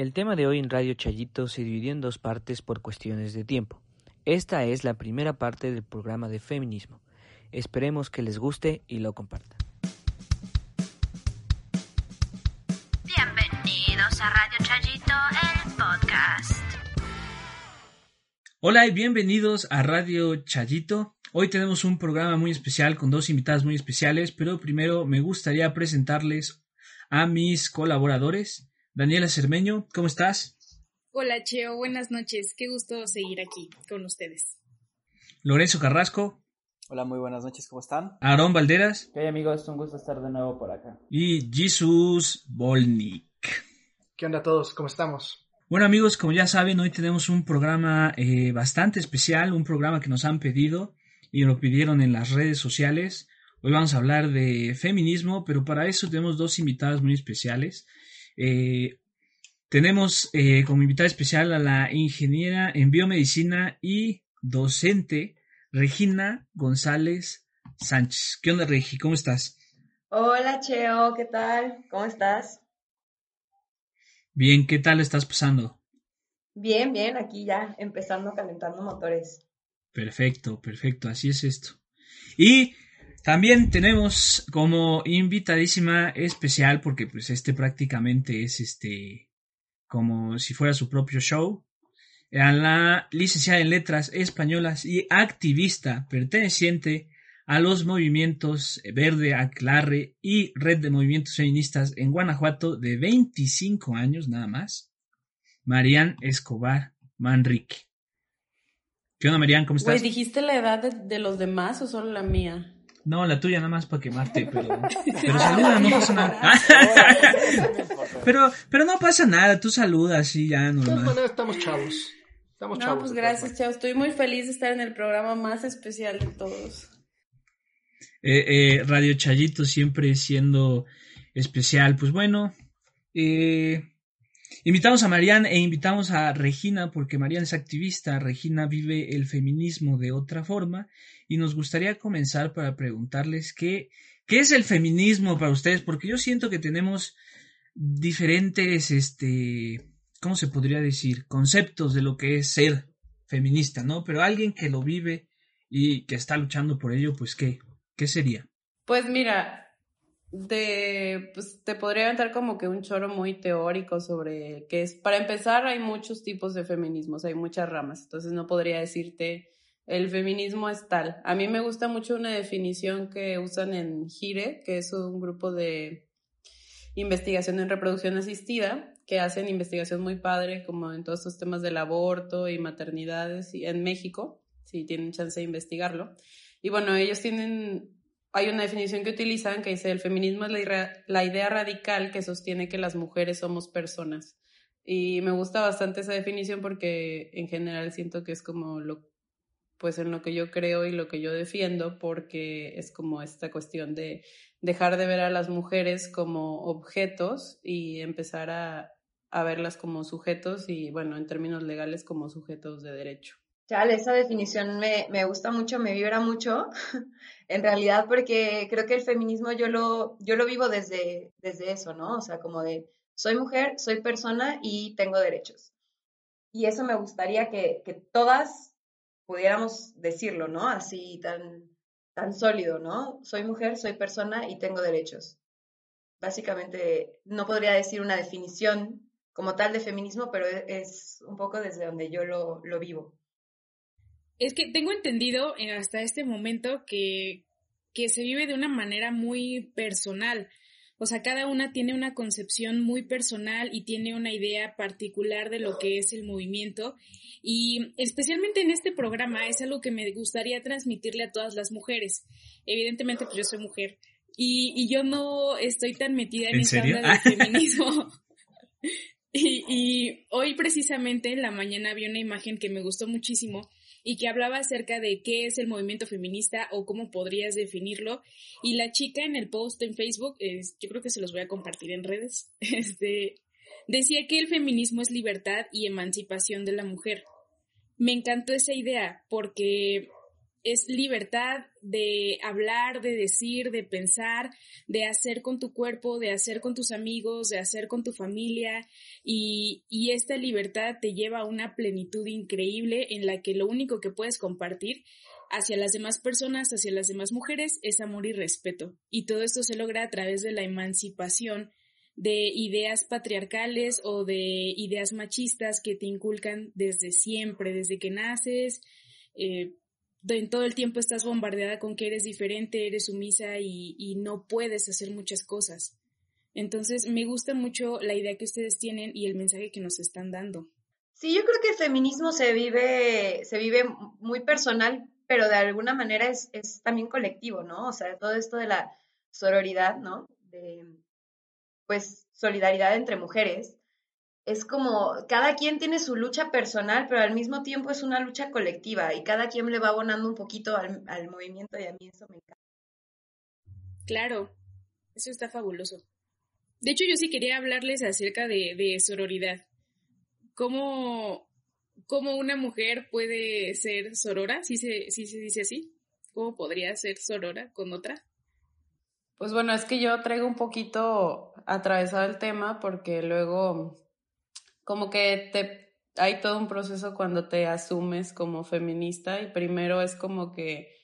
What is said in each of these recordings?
El tema de hoy en Radio Chayito se dividió en dos partes por cuestiones de tiempo. Esta es la primera parte del programa de feminismo. Esperemos que les guste y lo compartan. Bienvenidos a Radio Chayito, el podcast. Hola y bienvenidos a Radio Chayito. Hoy tenemos un programa muy especial con dos invitadas muy especiales, pero primero me gustaría presentarles a mis colaboradores. Daniela Cermeño, ¿cómo estás? Hola Cheo, buenas noches. Qué gusto seguir aquí con ustedes. Lorenzo Carrasco. Hola, muy buenas noches, ¿cómo están? Aarón Valderas. ¿Qué hay amigos? Un gusto estar de nuevo por acá. Y Jesus Volnik. ¿Qué onda a todos? ¿Cómo estamos? Bueno amigos, como ya saben, hoy tenemos un programa eh, bastante especial, un programa que nos han pedido y lo pidieron en las redes sociales. Hoy vamos a hablar de feminismo, pero para eso tenemos dos invitadas muy especiales. Eh, tenemos eh, como invitada especial a la ingeniera en biomedicina y docente Regina González Sánchez. ¿Qué onda, Regi? ¿Cómo estás? Hola, Cheo, ¿qué tal? ¿Cómo estás? Bien, ¿qué tal estás pasando? Bien, bien, aquí ya empezando calentando motores. Perfecto, perfecto, así es esto. Y también tenemos como invitadísima especial, porque pues este prácticamente es este como si fuera su propio show, a la licenciada en letras españolas y activista perteneciente a los movimientos Verde, Aclarre y Red de Movimientos Feministas en Guanajuato de 25 años nada más, Marian Escobar Manrique. ¿Qué onda, Marian? ¿Cómo estás? Güey, ¿dijiste la edad de, de los demás o solo la mía? No, la tuya nada más para quemarte, pero, pero saluda, no pasa nada. pero, pero no pasa nada, tú saludas y ya De todas normal. maneras, estamos chavos. Estamos No, chavos. pues gracias, chao. Estoy muy feliz de estar en el programa más especial de todos. Eh, eh, Radio Chayito siempre siendo especial. Pues bueno, eh, invitamos a Marian e invitamos a Regina porque Marian es activista, Regina vive el feminismo de otra forma y nos gustaría comenzar para preguntarles qué, qué es el feminismo para ustedes, porque yo siento que tenemos diferentes, este, ¿cómo se podría decir? Conceptos de lo que es ser feminista, ¿no? Pero alguien que lo vive y que está luchando por ello, pues ¿qué? ¿Qué sería? Pues mira, de, pues te podría aventar como que un choro muy teórico sobre qué es. Para empezar, hay muchos tipos de feminismos, hay muchas ramas, entonces no podría decirte el feminismo es tal. A mí me gusta mucho una definición que usan en GIRE, que es un grupo de investigación en reproducción asistida, que hacen investigación muy padre como en todos estos temas del aborto y maternidades en México, si tienen chance de investigarlo. Y bueno, ellos tienen, hay una definición que utilizan que dice, el feminismo es la, la idea radical que sostiene que las mujeres somos personas. Y me gusta bastante esa definición porque en general siento que es como lo, pues en lo que yo creo y lo que yo defiendo, porque es como esta cuestión de dejar de ver a las mujeres como objetos y empezar a, a verlas como sujetos y, bueno, en términos legales como sujetos de derecho. Chale, esa definición me, me gusta mucho, me vibra mucho, en realidad, porque creo que el feminismo yo lo, yo lo vivo desde, desde eso, ¿no? O sea, como de, soy mujer, soy persona y tengo derechos. Y eso me gustaría que, que todas pudiéramos decirlo, ¿no? Así tan, tan sólido, ¿no? Soy mujer, soy persona y tengo derechos. Básicamente, no podría decir una definición como tal de feminismo, pero e- es un poco desde donde yo lo, lo vivo. Es que tengo entendido eh, hasta este momento que, que se vive de una manera muy personal. O sea, cada una tiene una concepción muy personal y tiene una idea particular de lo que es el movimiento. Y especialmente en este programa es algo que me gustaría transmitirle a todas las mujeres. Evidentemente, pues yo soy mujer. Y, y yo no estoy tan metida en, ¿En esta onda del feminismo. Y, y, hoy precisamente en la mañana vi una imagen que me gustó muchísimo y que hablaba acerca de qué es el movimiento feminista o cómo podrías definirlo. Y la chica en el post en Facebook, yo creo que se los voy a compartir en redes, este, decía que el feminismo es libertad y emancipación de la mujer. Me encantó esa idea porque es libertad de hablar, de decir, de pensar, de hacer con tu cuerpo, de hacer con tus amigos, de hacer con tu familia y, y, esta libertad te lleva a una plenitud increíble en la que lo único que puedes compartir hacia las demás personas, hacia las demás mujeres, es amor y respeto. Y todo esto se logra a través de la emancipación de ideas patriarcales o de ideas machistas que te inculcan desde siempre, desde que naces. Eh, en todo el tiempo estás bombardeada con que eres diferente, eres sumisa y, y, no puedes hacer muchas cosas. Entonces, me gusta mucho la idea que ustedes tienen y el mensaje que nos están dando. Sí, yo creo que el feminismo se vive, se vive muy personal, pero de alguna manera es, es también colectivo, ¿no? O sea, todo esto de la sororidad, ¿no? De, pues, solidaridad entre mujeres, es como cada quien tiene su lucha personal, pero al mismo tiempo es una lucha colectiva y cada quien le va abonando un poquito al, movimiento y a mí eso me encanta. Claro, eso está fabuloso. De hecho, yo sí quería hablarles acerca de, de sororidad. ¿Cómo, ¿Cómo, una mujer puede ser sorora? ¿Sí se, ¿Sí se dice así? ¿Cómo podría ser sorora con otra? Pues bueno, es que yo traigo un poquito atravesado el tema porque luego como que te hay todo un proceso cuando te asumes como feminista y primero es como que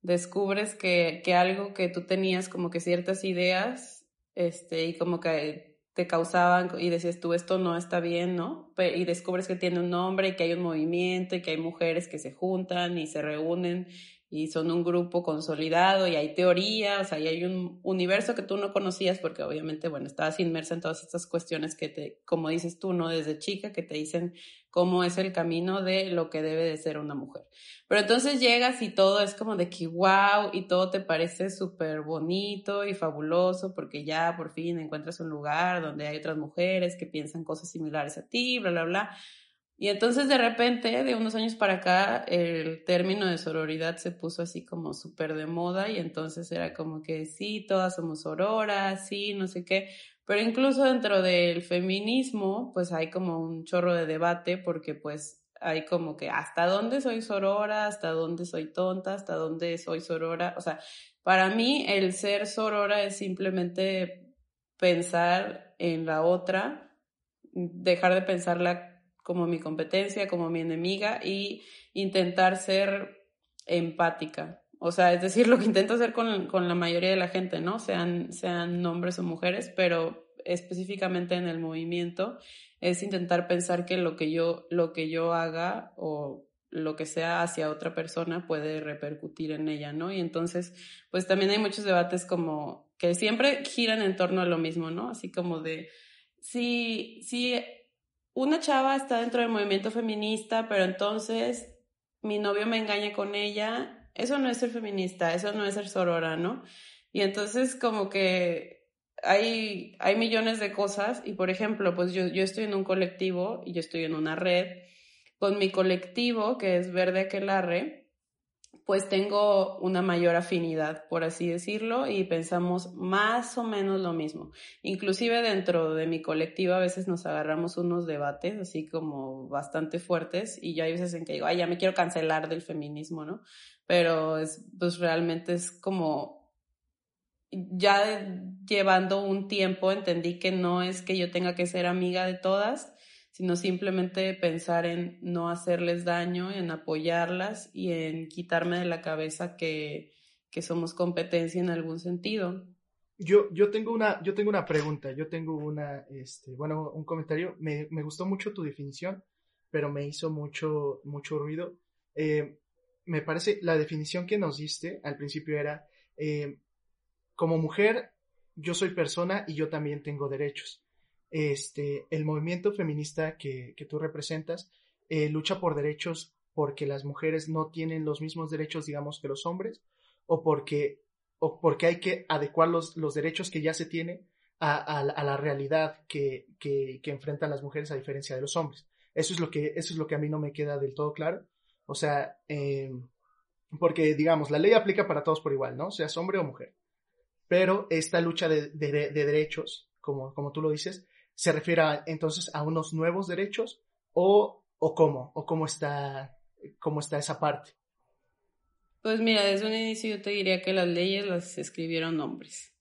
descubres que, que algo que tú tenías como que ciertas ideas este y como que te causaban y decías tú esto no está bien, ¿no? Y descubres que tiene un nombre y que hay un movimiento y que hay mujeres que se juntan y se reúnen y son un grupo consolidado y hay teoría, o sea, y hay un universo que tú no conocías porque obviamente, bueno, estabas inmersa en todas estas cuestiones que te, como dices tú, ¿no? Desde chica, que te dicen cómo es el camino de lo que debe de ser una mujer. Pero entonces llegas y todo es como de que wow y todo te parece súper bonito y fabuloso porque ya por fin encuentras un lugar donde hay otras mujeres que piensan cosas similares a ti, bla, bla, bla. Y entonces de repente, de unos años para acá, el término de sororidad se puso así como súper de moda y entonces era como que sí, todas somos sororas, sí, no sé qué. Pero incluso dentro del feminismo, pues hay como un chorro de debate porque pues hay como que hasta dónde soy sorora, hasta dónde soy tonta, hasta dónde soy sorora. O sea, para mí el ser sorora es simplemente pensar en la otra, dejar de pensarla como mi competencia, como mi enemiga y intentar ser empática. O sea, es decir, lo que intento hacer con, con la mayoría de la gente, ¿no? Sean, sean hombres o mujeres, pero específicamente en el movimiento es intentar pensar que lo que yo, lo que yo haga o lo que sea hacia otra persona puede repercutir en ella, ¿no? Y entonces, pues también hay muchos debates como que siempre giran en torno a lo mismo, ¿no? Así como de, si, si una chava está dentro del movimiento feminista, pero entonces mi novio me engaña con ella, eso no es ser feminista, eso no es ser sorora, ¿no? Y entonces como que hay, hay millones de cosas y por ejemplo, pues yo, yo estoy en un colectivo y yo estoy en una red con mi colectivo que es Verde Aquelarre pues tengo una mayor afinidad, por así decirlo, y pensamos más o menos lo mismo. Inclusive dentro de mi colectivo a veces nos agarramos unos debates así como bastante fuertes y ya hay veces en que digo, ay, ya me quiero cancelar del feminismo, ¿no? Pero es, pues realmente es como, ya llevando un tiempo entendí que no es que yo tenga que ser amiga de todas, sino simplemente pensar en no hacerles daño, en apoyarlas y en quitarme de la cabeza que, que somos competencia en algún sentido. Yo, yo, tengo una, yo tengo una pregunta, yo tengo una, este, bueno, un comentario. Me, me gustó mucho tu definición, pero me hizo mucho, mucho ruido. Eh, me parece, la definición que nos diste al principio era, eh, como mujer, yo soy persona y yo también tengo derechos este, el movimiento feminista que, tú representas eh, lucha por derechos porque las mujeres no tienen los mismos derechos, digamos, que los hombres, o porque, o porque hay que adecuar los, los derechos que ya se tienen a, la realidad que, que, enfrentan las mujeres a diferencia de los hombres. Eso es lo que, eso es lo que a mí no me queda del todo claro. O sea, eh, porque digamos, la ley aplica para todos por igual, ¿no? Seas hombre o mujer. Pero esta lucha de, de, derechos, como, como tú lo dices, se refiere entonces a unos nuevos derechos o, o cómo, o cómo está, cómo está esa parte. Pues mira, desde un inicio yo te diría que las leyes las escribieron hombres.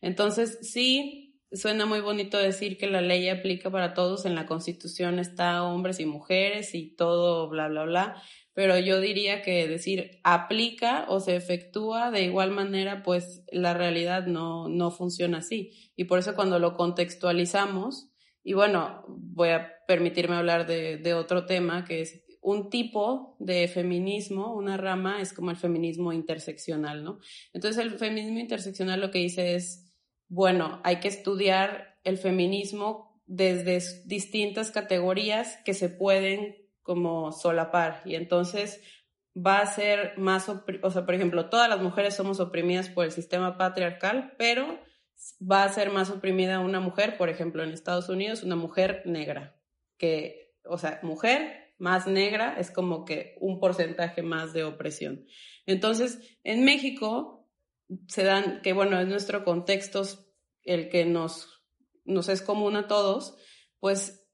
Entonces, sí, suena muy bonito decir que la ley aplica para todos, en la Constitución está hombres y mujeres y todo, bla, bla, bla, pero yo diría que decir aplica o se efectúa de igual manera, pues la realidad no, no funciona así. Y por eso cuando lo contextualizamos, y bueno, voy a permitirme hablar de, de otro tema, que es un tipo de feminismo, una rama, es como el feminismo interseccional, ¿no? Entonces el feminismo interseccional lo que dice es, bueno, hay que estudiar el feminismo desde distintas categorías que se pueden como solapar y entonces va a ser más, o sea, por ejemplo, todas las mujeres somos oprimidas por el sistema patriarcal, pero va a ser más oprimida una mujer, por ejemplo, en Estados Unidos, una mujer negra, que, o sea, mujer más negra es como que un porcentaje más de opresión. Entonces, en México, se dan, que bueno, es nuestro contexto el que nos, nos es común a todos, pues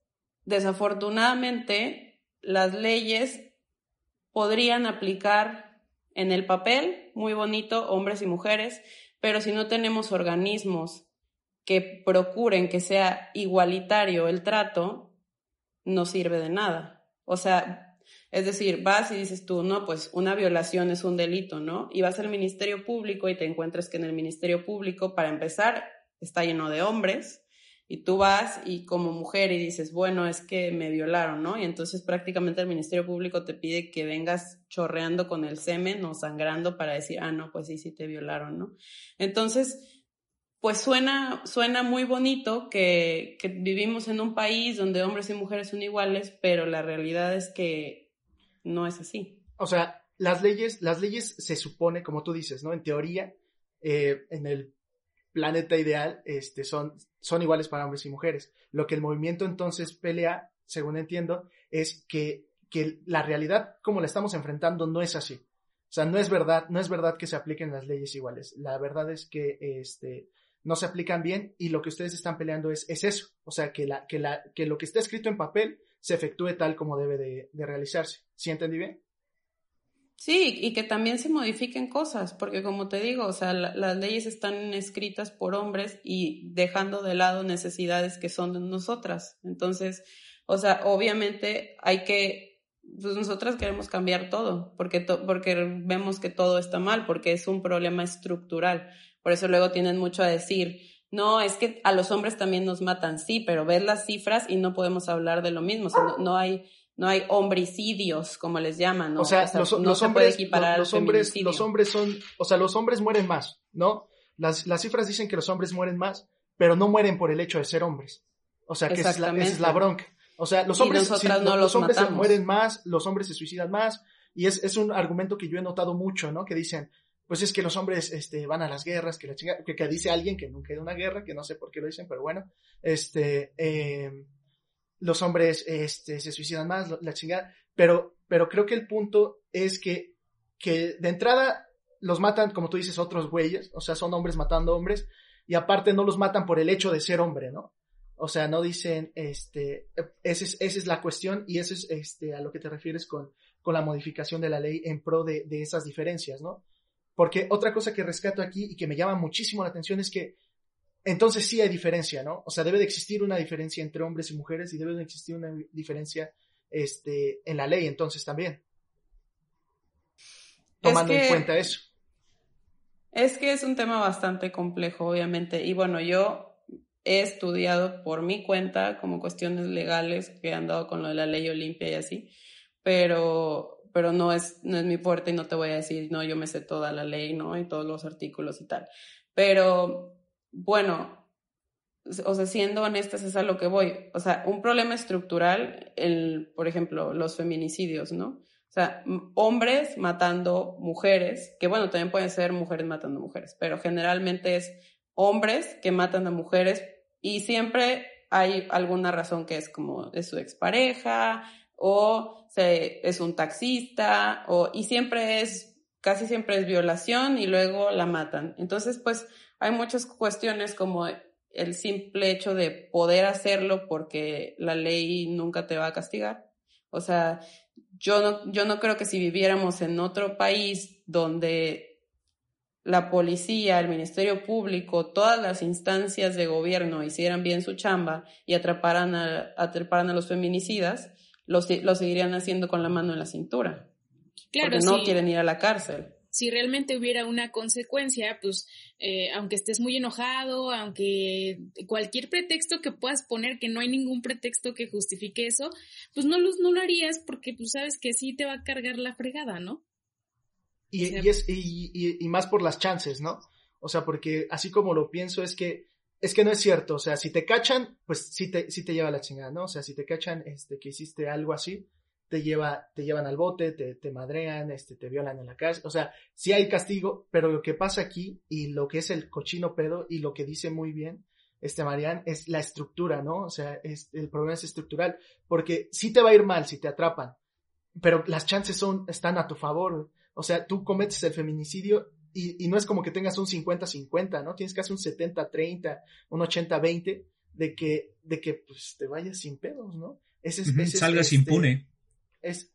desafortunadamente las leyes podrían aplicar en el papel, muy bonito, hombres y mujeres, pero si no tenemos organismos que procuren que sea igualitario el trato, no sirve de nada. O sea, es decir, vas y dices tú, no, pues una violación es un delito, ¿no? Y vas al Ministerio Público y te encuentras que en el Ministerio Público, para empezar, está lleno de hombres y tú vas y como mujer y dices, bueno, es que me violaron, ¿no? Y entonces prácticamente el Ministerio Público te pide que vengas chorreando con el semen o sangrando para decir, ah, no, pues sí, sí te violaron, ¿no? Entonces, pues suena, suena muy bonito que, que vivimos en un país donde hombres y mujeres son iguales, pero la realidad es que no es así. O sea, las leyes, las leyes se supone, como tú dices, ¿no? En teoría, eh, en el planeta ideal, este, son, son iguales para hombres y mujeres. Lo que el movimiento entonces pelea, según entiendo, es que, que la realidad como la estamos enfrentando no es así. O sea, no es verdad, no es verdad que se apliquen las leyes iguales. La verdad es que este, no se aplican bien y lo que ustedes están peleando es, es eso. O sea, que, la, que, la, que lo que está escrito en papel se efectúe tal como debe de, realizarse. ¿Sí entendí bien? Sí, y que también se modifiquen cosas, porque como te digo, o sea, las leyes están escritas por hombres y dejando de lado necesidades que son de nosotras. Entonces, o sea, obviamente hay que, pues nosotras queremos cambiar todo, porque, porque vemos que todo está mal, porque es un problema estructural. Por eso luego tienen mucho a decir, no, es que a los hombres también nos matan, sí, pero ves las cifras y no podemos hablar de lo mismo. O sea, no, hay no hay homicidios, como les llaman, ¿no? O sea, los, no se hombres, puede equiparar los, hombres, los hombres son, o sea, los hombres mueren más, ¿no? Las, las cifras dicen que los hombres mueren más, pero no mueren por el hecho de ser hombres. O sea, que esa es, la, es la bronca. O sea, los hombres, no los, hombres mueren más, los hombres se suicidan más, y es, es un argumento que yo he notado mucho, ¿no? Que dicen, pues es que los hombres este, van a las guerras, que la chinga, que, dice alguien que nunca ha ido a una guerra, que no sé por qué lo dicen, pero bueno, este, em, los hombres este, se suicidan más, la chingada, pero, pero creo que el punto es que, que de entrada los matan, como tú dices, otros güeyes, o sea, son hombres matando hombres, y aparte no los matan por el hecho de ser hombre, ¿no? O sea, no dicen, este, esa es, esa es la cuestión y eso es este, a lo que te refieres con, con la modificación de la ley en pro de, de esas diferencias, ¿no? Porque otra cosa que rescato aquí y que me llama muchísimo la atención es que entonces sí hay diferencia, ¿no? O sea, debe de existir una diferencia entre hombres y mujeres y debe de existir una diferencia este, en la ley entonces también. Tomando en cuenta eso. Es que es un tema bastante complejo, obviamente. Y bueno, yo he estudiado por mi cuenta como cuestiones legales que han dado con lo de la ley Olimpia y así, pero pero no es, no es mi fuerte y no te voy a decir, no, yo me sé toda la ley, ¿no? Y todos los artículos y tal. Pero, bueno, o sea, siendo honestas, es a lo que voy. O sea, un problema estructural, el, por ejemplo, los feminicidios, ¿no? O sea, hombres matando mujeres, que bueno, también pueden ser mujeres matando mujeres, pero generalmente es hombres que matan a mujeres y siempre hay alguna razón que es como de su expareja o se, es un taxista o, y siempre es, casi siempre es violación y luego la matan. Entonces, pues hay muchas cuestiones como el simple hecho de poder hacerlo porque la ley nunca te va a castigar. O sea, yo no, yo no creo que si viviéramos en otro país donde la policía, el Ministerio Público, todas las instancias de gobierno hicieran bien su chamba y atraparan a, atraparan a los feminicidas, lo, lo, seguirían haciendo con la mano en la cintura. Claro, porque no quieren ir a la cárcel. Si realmente hubiera una consecuencia, pues eh, aunque estés muy enojado, aunque cualquier pretexto que puedas poner, que no hay ningún pretexto que justifique eso, pues no lo, no lo harías porque pues sabes que sí te va a cargar la fregada, ¿no? Y, y, es, y, y, más por las chances, ¿no? O sea, porque así como lo pienso es que es que no es cierto, o sea, si te cachan, pues sí te, sí te lleva la chingada, ¿no? O sea, si te cachan este, que hiciste algo así, te, lleva, te llevan al bote, te, te madrean, este, te violan en la casa, o sea, sí hay castigo, pero lo que pasa aquí y lo que es el cochino pedo y lo que dice muy bien este Marian es la estructura, ¿no? O sea, es, el problema es estructural, porque sí te va a ir mal si te atrapan, pero las chances son, están a tu favor, o sea, tú cometes el feminicidio y, y no es como que tengas un 50-50, ¿no? Tienes casi un 70-30, un 80-20 de que, de que pues, te vayas sin pedos, ¿no? Ese es, ese Salgas este, impune. Es,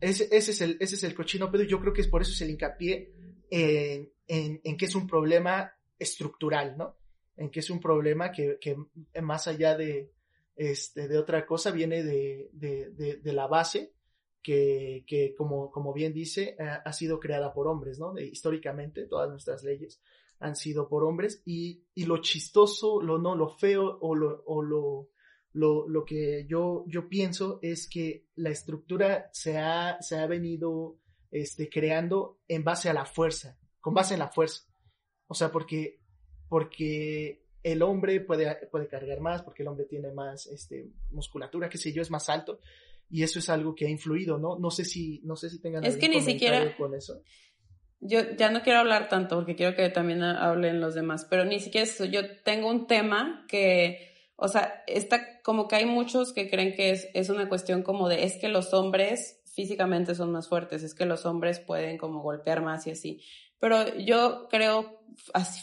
ese, ese, es el, ese es el cochino pedo yo creo que es por eso es el hincapié en, en, en, que es un problema estructural, ¿no? En que es un problema que, que más allá de, este, de otra cosa viene de, de, de, la base que, que como, como, bien dice, ha sido creada por hombres, ¿no? históricamente, todas nuestras leyes han sido por hombres y, y lo chistoso, lo no, lo feo o lo, lo, lo, que yo, yo pienso es que la estructura se ha, se ha venido este, creando en base a la fuerza, con base en la fuerza. O sea, porque, porque el hombre puede, puede cargar más, porque el hombre tiene más este, musculatura, qué sé yo, es más alto y eso es algo que ha influido, ¿no? No sé si, no sé si tengan es que ni siquiera con eso. Yo ya no quiero hablar tanto porque quiero que también hablen los demás, pero ni siquiera eso. Yo tengo un tema que, o sea, está como que hay muchos que creen que es, es una cuestión como de, es que los hombres físicamente son más fuertes, es que los hombres pueden como golpear más y así. Pero yo creo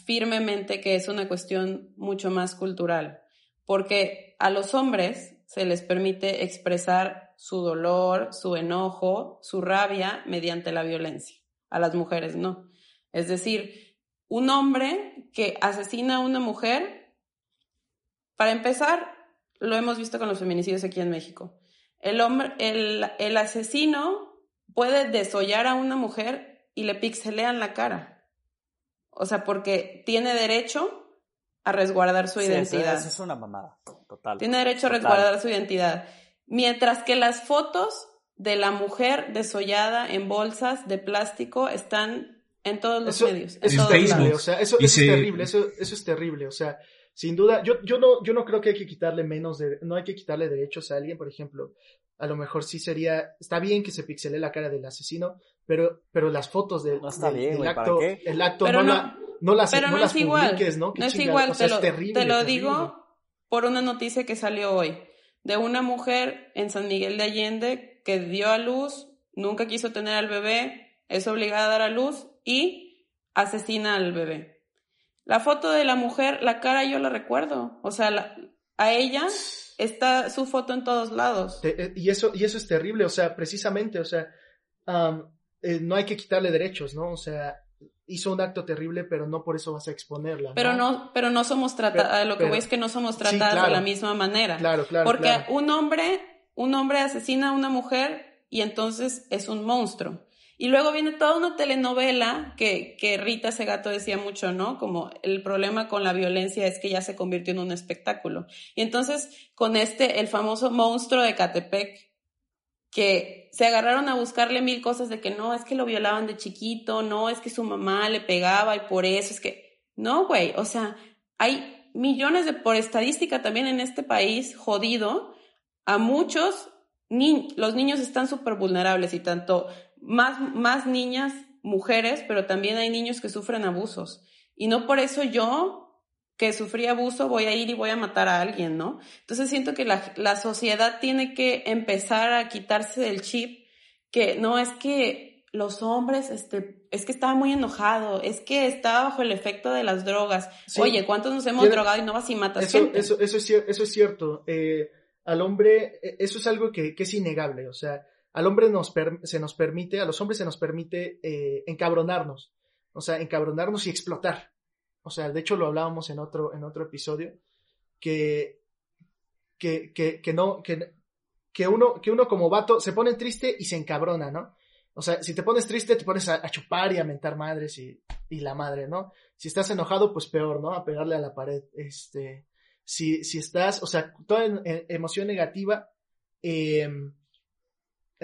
firmemente que es una cuestión mucho más cultural, porque a los hombres se les permite expresar su dolor, su enojo, su rabia mediante la violencia. A las mujeres no. Es decir, un hombre que asesina a una mujer, para empezar, lo hemos visto con los feminicidios aquí en México. El, hombre, el, el asesino puede desollar a una mujer y le pixelean la cara. O sea, porque tiene derecho a resguardar su identidad. Eso, es una mamada, total. Tiene derecho a resguardar su identidad. Mientras que las fotos de la mujer desollada en bolsas de plástico están en todos los medios. Eso, es terrible, o sea, eso, es terrible, eso, eso es terrible, o sea, sin duda, yo, yo, no, yo no creo que hay que quitarle menos, de, no hay que quitarle derechos a alguien, por ejemplo, a lo mejor sí sería, está bien que se pixele la cara del asesino, pero, pero las fotos del, del, acto, el acto no, La, no las, no, las publiques, ¿no? no es igual, te, lo, te lo digo por una noticia que salió hoy de una mujer en San Miguel de Allende que dio a luz, nunca quiso tener al bebé, es obligada a dar a luz y asesina al bebé. La foto de la mujer, la cara yo la recuerdo, o sea, a ella está su foto en todos lados. Eh, y eso, y eso es terrible, o sea, precisamente, o sea, eh, no hay que quitarle derechos, ¿no? O sea, hizo un acto terrible, pero no por eso vas a exponerla. Pero no, pero no somos tratadas, lo que voy es que no somos tratadas de la misma manera. Claro, claro. Porque un hombre, un hombre asesina a una mujer y entonces es un monstruo. Y luego viene toda una telenovela que, que Rita Segato decía mucho, ¿no? Como el problema con la violencia es que ya se convirtió en un espectáculo. Y entonces, con este, el famoso monstruo de Catepec, que se agarraron a buscarle mil cosas de que no, es que lo violaban de chiquito, no, es que su mamá le pegaba y por eso es que, no, güey, o sea, hay millones de, por estadística también en este país jodido, a muchos, ni, los niños están súper vulnerables y tanto más, más niñas, mujeres, pero también hay niños que sufren abusos. Y no por eso yo, que sufrí abuso, voy a ir y voy a matar a alguien, ¿no? Entonces siento que la, la sociedad tiene que empezar a quitarse del chip que no es que los hombres, este, es que estaba muy enojado, es que estaba bajo el efecto de las drogas. Sí. Oye, ¿cuántos nos hemos drogado y no vas y matas Eso, gente? eso, eso, es, eso es cierto. Eh, al hombre, eh, eso es algo que, que es innegable. O sea, al hombre se nos permite, a los hombres se nos permite eh, encabronarnos. O sea, encabronarnos y explotar. O sea, de hecho lo hablábamos en otro, en otro episodio, que, que, que, que no, que, que uno, que uno como vato se pone triste y se encabrona, ¿no? O sea, si te pones triste, te pones a, chupar y a mentar madres y, y la madre, ¿no? Si estás enojado, pues peor, ¿no? A pegarle a la pared. Este, si, si estás, o sea, toda en- en- emoción negativa, eh,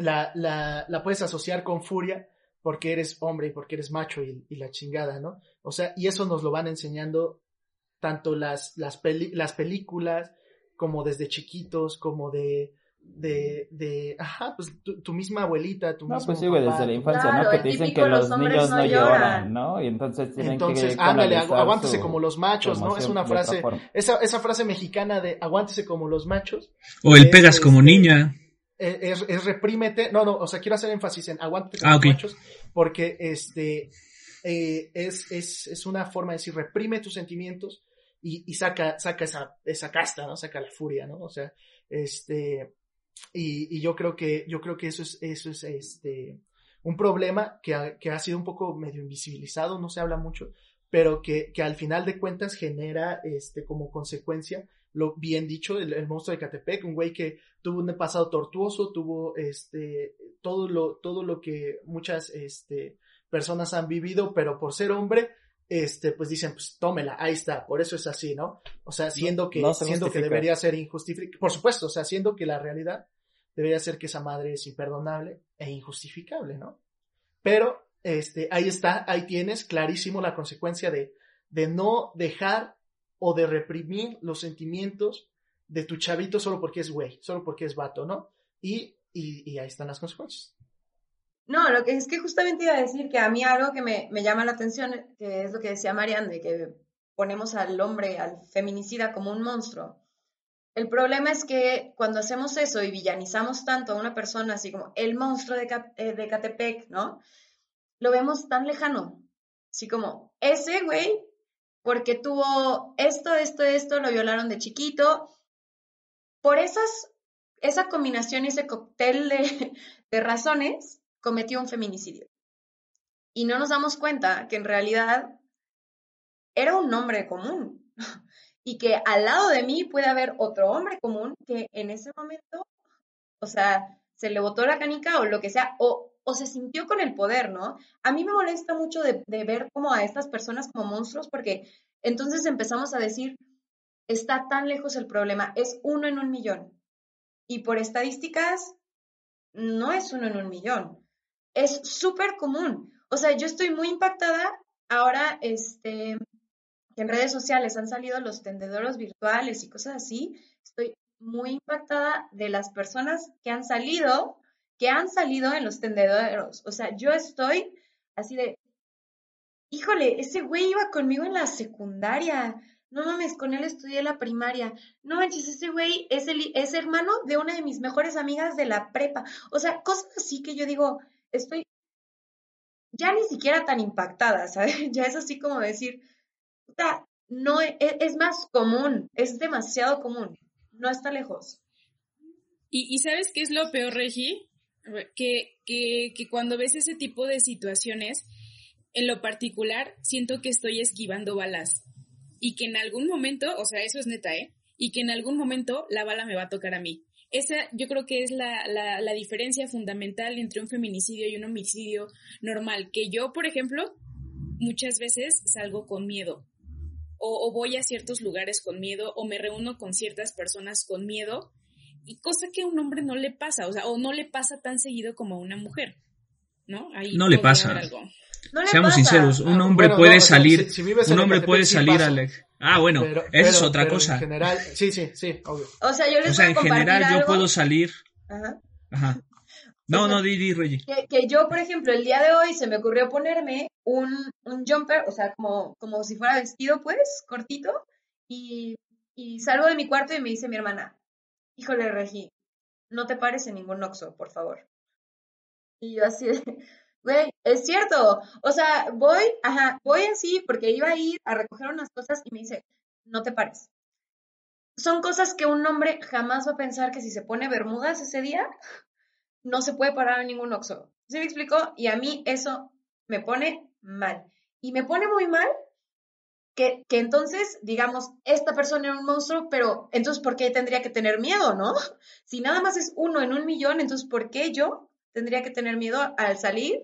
la, la, la puedes asociar con furia porque eres hombre y porque eres macho y, y la chingada, ¿no? O sea, y eso nos lo van enseñando tanto las, las, peli- las películas como desde chiquitos, como de, de, de, ajá, pues tu, tu misma abuelita, tu No, mismo pues sí, güey, desde la infancia, Claro, ¿no? Que te dicen que los niños no no lloran, lloran. ¿no? Y entonces tienen Entonces, que ándale, aguántese su- como los machos, ¿no? Es una frase, esa, esa frase mexicana de aguántese como los machos, O el Es, pegas como este, niña. Es, es- es reprímete, no, no, o sea, quiero hacer énfasis en aguántese como Ah, machos, porque este, eh, es, es, es una forma de decir, reprime tus sentimientos y, y saca, saca esa, esa casta, ¿no? Saca la furia, ¿no? O sea, este, y, y yo creo que, yo creo que eso es, eso es, este, un problema que ha, que ha sido un poco medio invisibilizado, no se habla mucho, pero que, que al final de cuentas genera, este, como consecuencia, lo bien dicho, el, el monstruo de Catepec, un güey que tuvo un pasado tortuoso, tuvo, este, todo lo, todo lo que muchas, este, personas han vivido, pero por ser hombre, este, pues dicen, pues tómela, ahí está, por eso es así, ¿no? O sea, siendo que, no se siendo que debería ser injustificable, por supuesto, o sea, siendo que la realidad debería ser que esa madre es imperdonable e injustificable, ¿no? Pero, este, ahí está, ahí tienes clarísimo la consecuencia de, de no dejar o de reprimir los sentimientos de tu chavito solo porque es güey, solo porque es vato, ¿no? Y, y, ahí están las consecuencias. No, lo que es que justamente iba a decir que a mí algo que me, me llama la atención, que es lo que decía Marian, de que ponemos al hombre, al feminicida como un monstruo. El problema es que cuando hacemos eso y villanizamos tanto a una persona, así como el monstruo de, eh, de Catepec, ¿no? Lo vemos tan lejano. Así como, ese güey, porque tuvo esto, esto, esto, lo violaron de chiquito. Por esas, esa combinación ese cóctel de, de razones, cometió un feminicidio. Y no nos damos cuenta que en realidad era un hombre común. Y que al lado de mí puede haber otro hombre común que en ese momento, o sea, se le botó la canica o lo que sea, o, o se sintió con el poder, ¿no? A mí me molesta mucho de, ver como a estas personas como monstruos porque entonces empezamos a decir, está tan lejos el problema, es uno en un millón. Y por estadísticas, no es uno en un millón. Es súper común. O sea, yo estoy muy impactada ahora, este, en redes sociales han salido los tendedoros virtuales y cosas así. Estoy muy impactada de las personas que han salido, que han salido en los tendedoros. O sea, yo estoy así de, híjole, ese güey iba conmigo en la secundaria. No mames, con él estudié la primaria. No manches, ese güey es, el, es hermano de una de mis mejores amigas de la prepa. O sea, cosas así que yo digo, estoy ya ni siquiera tan impactada, ¿sabes? Ya es así como decir, puta, no es, es más común, es demasiado común, no está lejos. Y, y ¿sabes qué es lo peor, Regi? Que, que, que cuando ves ese tipo de situaciones, en lo particular, siento que estoy esquivando balas. Y que en algún momento, o sea, eso es neta, ¿eh? Y que en algún momento la bala me va a tocar a mí. Esa yo creo que es la, la, la diferencia fundamental entre un feminicidio y un homicidio normal. Que yo, por ejemplo, muchas veces salgo con miedo. O, o voy a ciertos lugares con miedo, o me reúno con ciertas personas con miedo, y cosa que a un hombre no le pasa, o sea, o no le pasa tan seguido como a una mujer, ¿no? Ahí No le pasa. algo. No le Seamos pasa. sinceros, un Ah, hombre bueno, puede no, salir, si- si vives un hombre puede sí salir, pasa. Alex. Ah, bueno, Pero- esa pero- es otra cosa. En general, sí, sí, sí, obvio. O sea, yo les O sea, en general yo puedo salir, Ajá. ajá, No, no, di, di, Reggie. Que, que yo, por ejemplo, el día de hoy se me ocurrió ponerme un, un jumper, o sea, como, como si fuera vestido, pues, cortito, y, y salgo de mi cuarto y me dice mi hermana, híjole, Regi, no te pares en ningún oxo, por favor. Y yo así de, güey, es cierto, o sea, voy, ajá, voy así porque iba a ir a recoger unas cosas y me dice, no te pares. Son cosas que un hombre jamás va a pensar que si se pone bermudas ese día, no se puede parar en ningún oxo. ¿Sí me explicó? Y a mí eso me pone mal. Y me pone muy mal que, entonces, digamos, esta persona era un monstruo, pero entonces, ¿por qué tendría que tener miedo, no? Si nada más es uno en un millón, entonces, ¿por qué yo tendría que tener miedo al salir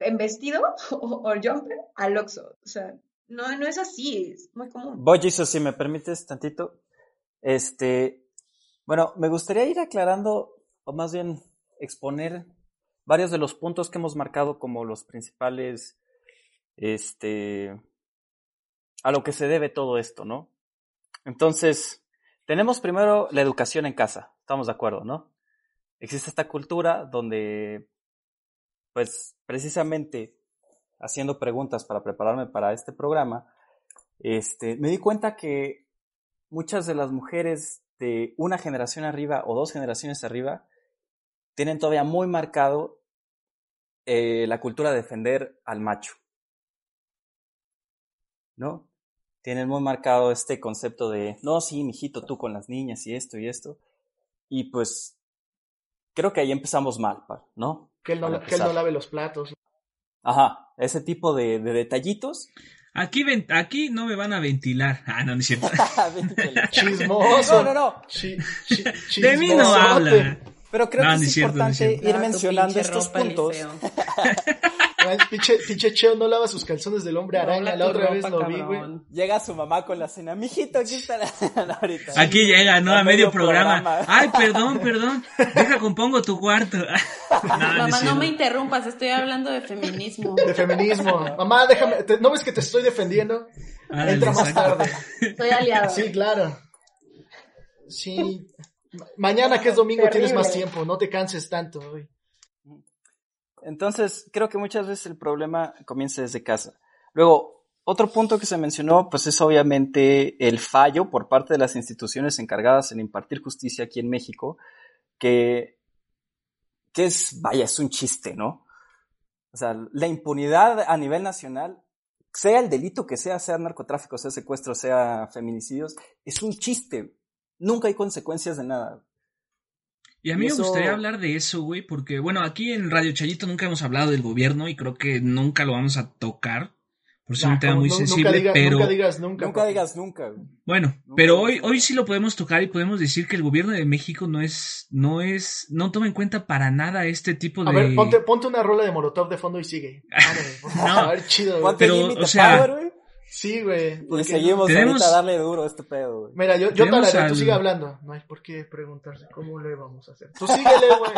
en vestido o, jumper al oxo? O sea, no, no es así, es muy común. Voy, Jesus, si me permites tantito. Este, bueno, me gustaría ir aclarando, o más bien exponer varios de los puntos que hemos marcado como los principales, este, a lo que se debe todo esto, ¿no? Entonces, tenemos primero la educación en casa, estamos de acuerdo, ¿no? Existe esta cultura donde, pues, precisamente haciendo preguntas para prepararme para este programa, este, me di cuenta que muchas de las mujeres de una generación arriba o dos generaciones arriba tienen todavía muy marcado eh, la cultura de defender al macho. ¿No? Tienen muy marcado este concepto de, no, sí, mijito, tú con las niñas y esto y esto. Y pues, creo que ahí empezamos mal, ¿no? Que él no, que él no lave los platos. Ajá, ese tipo de, de detallitos. Aquí, ven, aquí no me van a ventilar. Ah, no, no es cierto. Chismoso. No, no, no. Chi, chi, De mí no habla. Pero creo No, que no es, es cierto, no es importante ir Ah, mencionando estos puntos. Pinche, pinche Cheo no lava sus calzones del hombre araña. La otra vez lo vi, güey. Llega su mamá con la cena. Mijito, aquí está la cena ahorita. Aquí llega, ¿no? A A medio medio programa. programa. Ay, perdón, perdón. Deja, compongo tu cuarto. No, Mamá, no me interrumpas, estoy hablando de feminismo. De feminismo. Mamá, déjame. te- ¿No ves que te estoy defendiendo? Ándale, Entra más exacto. tarde. Soy aliado. Sí, claro. Sí. Ma- Mañana que es domingo tienes más tiempo. No te canses tanto, güey. Entonces, creo que muchas veces el problema comienza desde casa. Luego, otro punto que se mencionó, pues es obviamente el fallo por parte de las instituciones encargadas en impartir justicia aquí en México, que, que es, vaya, es un chiste, ¿no? O sea, la impunidad a nivel nacional, sea el delito que sea, sea narcotráfico, sea secuestro, sea feminicidios, es un chiste. Nunca hay consecuencias de nada. Y a mí Y me gustaría hablar de eso, güey, porque, bueno, aquí en Radio Chayito nunca hemos hablado del gobierno y creo que nunca lo vamos a tocar, por ser Ya, un tema muy sensible, nunca, digas, pero... nunca digas nunca. Nunca digas nunca. güey. Bueno, Nunca pero hoy, hoy sí lo podemos tocar y podemos decir que el gobierno de México no es, no es, no toma en cuenta para nada este tipo de... A ver, ponte, ponte una rola de Molotov de fondo y sigue. No. A ver, chido, güey. Pero, o sea, Power, güey. Sí, güey. Porque- seguimos Tenemos- ahorita a darle duro a este pedo, güey. Mira, yo, yo tararé, tú al- sigue hablando. No hay por qué preguntarse cómo le vamos a hacer. Tú síguele, güey.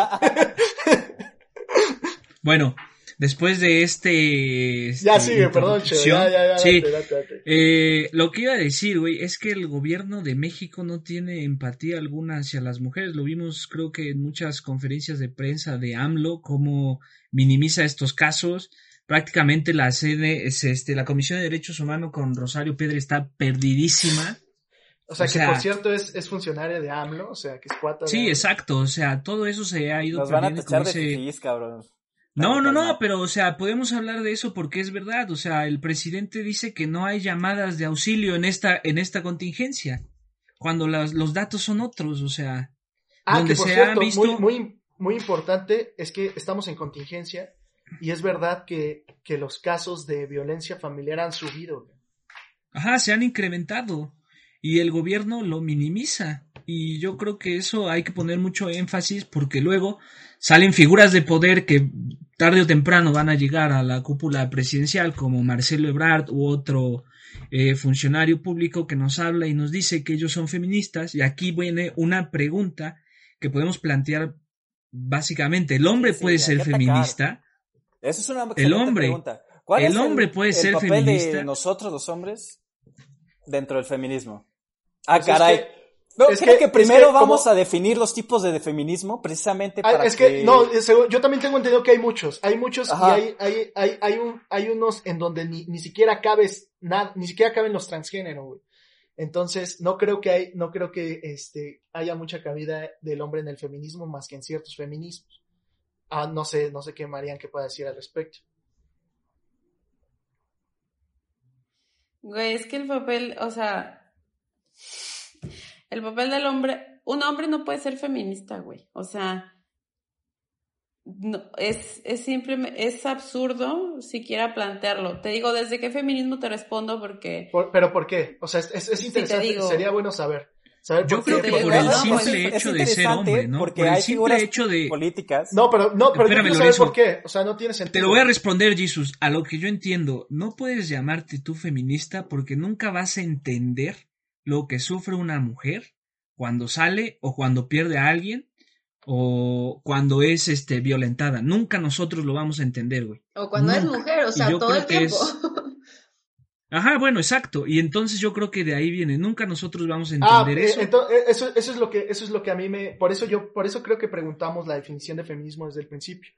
Bueno, después de este... ya este, sigue, perdón, che. Ya, ya, ya. sí, date, date, date. Eh, lo que iba a decir, güey, es que el gobierno de México no tiene empatía alguna hacia las mujeres. Lo vimos, creo que en muchas conferencias de prensa de AMLO, cómo minimiza estos casos. Prácticamente la sede, es este, la Comisión de Derechos Humanos con Rosario Pedre está perdidísima. O sea, o que sea- por cierto es, es funcionaria de AMLO, o sea, que es cuata Sí, AMLO. exacto. O sea, todo eso se ha ido Nos van a perdiendo, tachar como de dice- fifís, cabrón. No, no, no, pero o sea, podemos hablar de eso porque es verdad, o sea, el presidente dice que no hay llamadas de auxilio en esta en esta contingencia, cuando las- los datos son otros, o sea, Ah, donde que por se cierto, ha visto muy, muy, muy importante es que estamos en contingencia y es verdad que, que los casos de violencia familiar han subido. Ajá, se han incrementado y el gobierno lo minimiza. Y yo creo que eso hay que poner mucho énfasis porque luego salen figuras de poder que tarde o temprano van a llegar a la cúpula presidencial como Marcelo Ebrard u otro eh, funcionario público que nos habla y nos dice que ellos son feministas. Y aquí viene una pregunta que podemos plantear básicamente. ¿El hombre Sí, puede ser feminista? Esa es una El excelente hombre. pregunta. ¿Cuál El es hombre puede el ser papel feminista. de nosotros los hombres dentro del feminismo? Ah, Pues es caray. que- No, Es creo que, que- es primero que vamos como- a definir los tipos de, de feminismo precisamente para es que, no, es- yo también tengo entendido que hay muchos, hay muchos Ajá. y hay, hay, hay, hay, un, hay unos en donde ni, ni siquiera cabes nada, ni siquiera caben los transgénero, güey. Entonces, no creo que hay, no creo que este haya mucha cabida del hombre en el feminismo más que en ciertos feminismos. Ah, no sé, no sé qué Marian que pueda decir al respecto. Güey, es que el papel, o sea, el papel del hombre, un hombre no puede ser feminista, güey. O sea, no, es, es simplemente, es absurdo siquiera plantearlo. Te digo, ¿desde qué feminismo te respondo? Porque Por- pero ¿por qué? O sea, es, es- es te interesante, digo. sería bueno saber. Yo creo que por el simple hecho de ser hombre, ¿no? porque Por el simple hecho de... No, pero, no, pero Espérame, yo quiero saber Lorenzo. por qué. O sea, no tiene sentido. Te lo voy a responder, Jesus, a lo que yo entiendo. No puedes llamarte tú feminista porque nunca vas a entender lo que sufre una mujer cuando sale o cuando pierde a alguien o cuando es este violentada. Nunca nosotros lo vamos a entender, güey. O cuando es mujer, o sea, todo el tiempo. es- Ajá, bueno, exacto. Y entonces yo creo que de ahí viene. Nunca nosotros vamos a Ah, entender eh, eso. ento- eh, eso, eso es lo que, eso es lo que a mí me, por eso yo, por eso creo que preguntamos la definición de feminismo desde el principio.